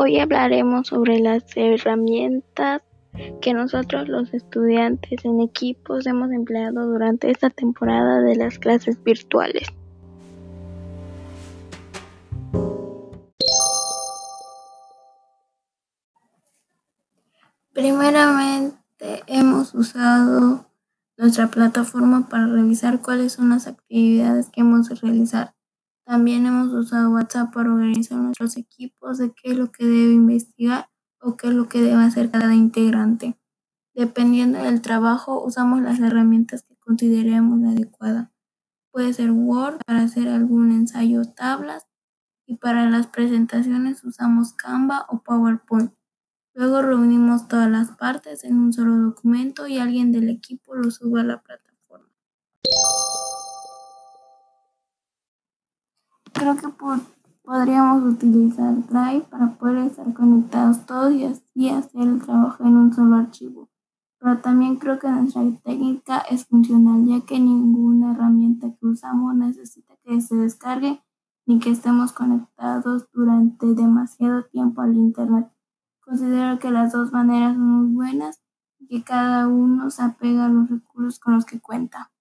Hoy hablaremos sobre las herramientas que nosotros los estudiantes en equipos hemos empleado durante esta temporada de las clases virtuales. Primeramente hemos usado nuestra plataforma para revisar cuáles son las actividades que hemos de realizar. También hemos usado WhatsApp para organizar nuestros equipos de qué es lo que debe investigar o qué es lo que debe hacer cada integrante. Dependiendo del trabajo, usamos las herramientas que consideremos adecuadas. Puede ser Word para hacer algún ensayo o tablas y para las presentaciones usamos Canva o PowerPoint. Luego reunimos todas las partes en un solo documento y alguien del equipo lo sube a la plataforma. Creo que podríamos utilizar Drive para poder estar conectados todos y así hacer el trabajo en un solo archivo. Pero también creo que nuestra técnica es funcional, ya que ninguna herramienta que usamos necesita que se descargue ni que estemos conectados durante demasiado tiempo al Internet. Considero que las dos maneras son muy buenas y que cada uno se apega a los recursos con los que cuenta.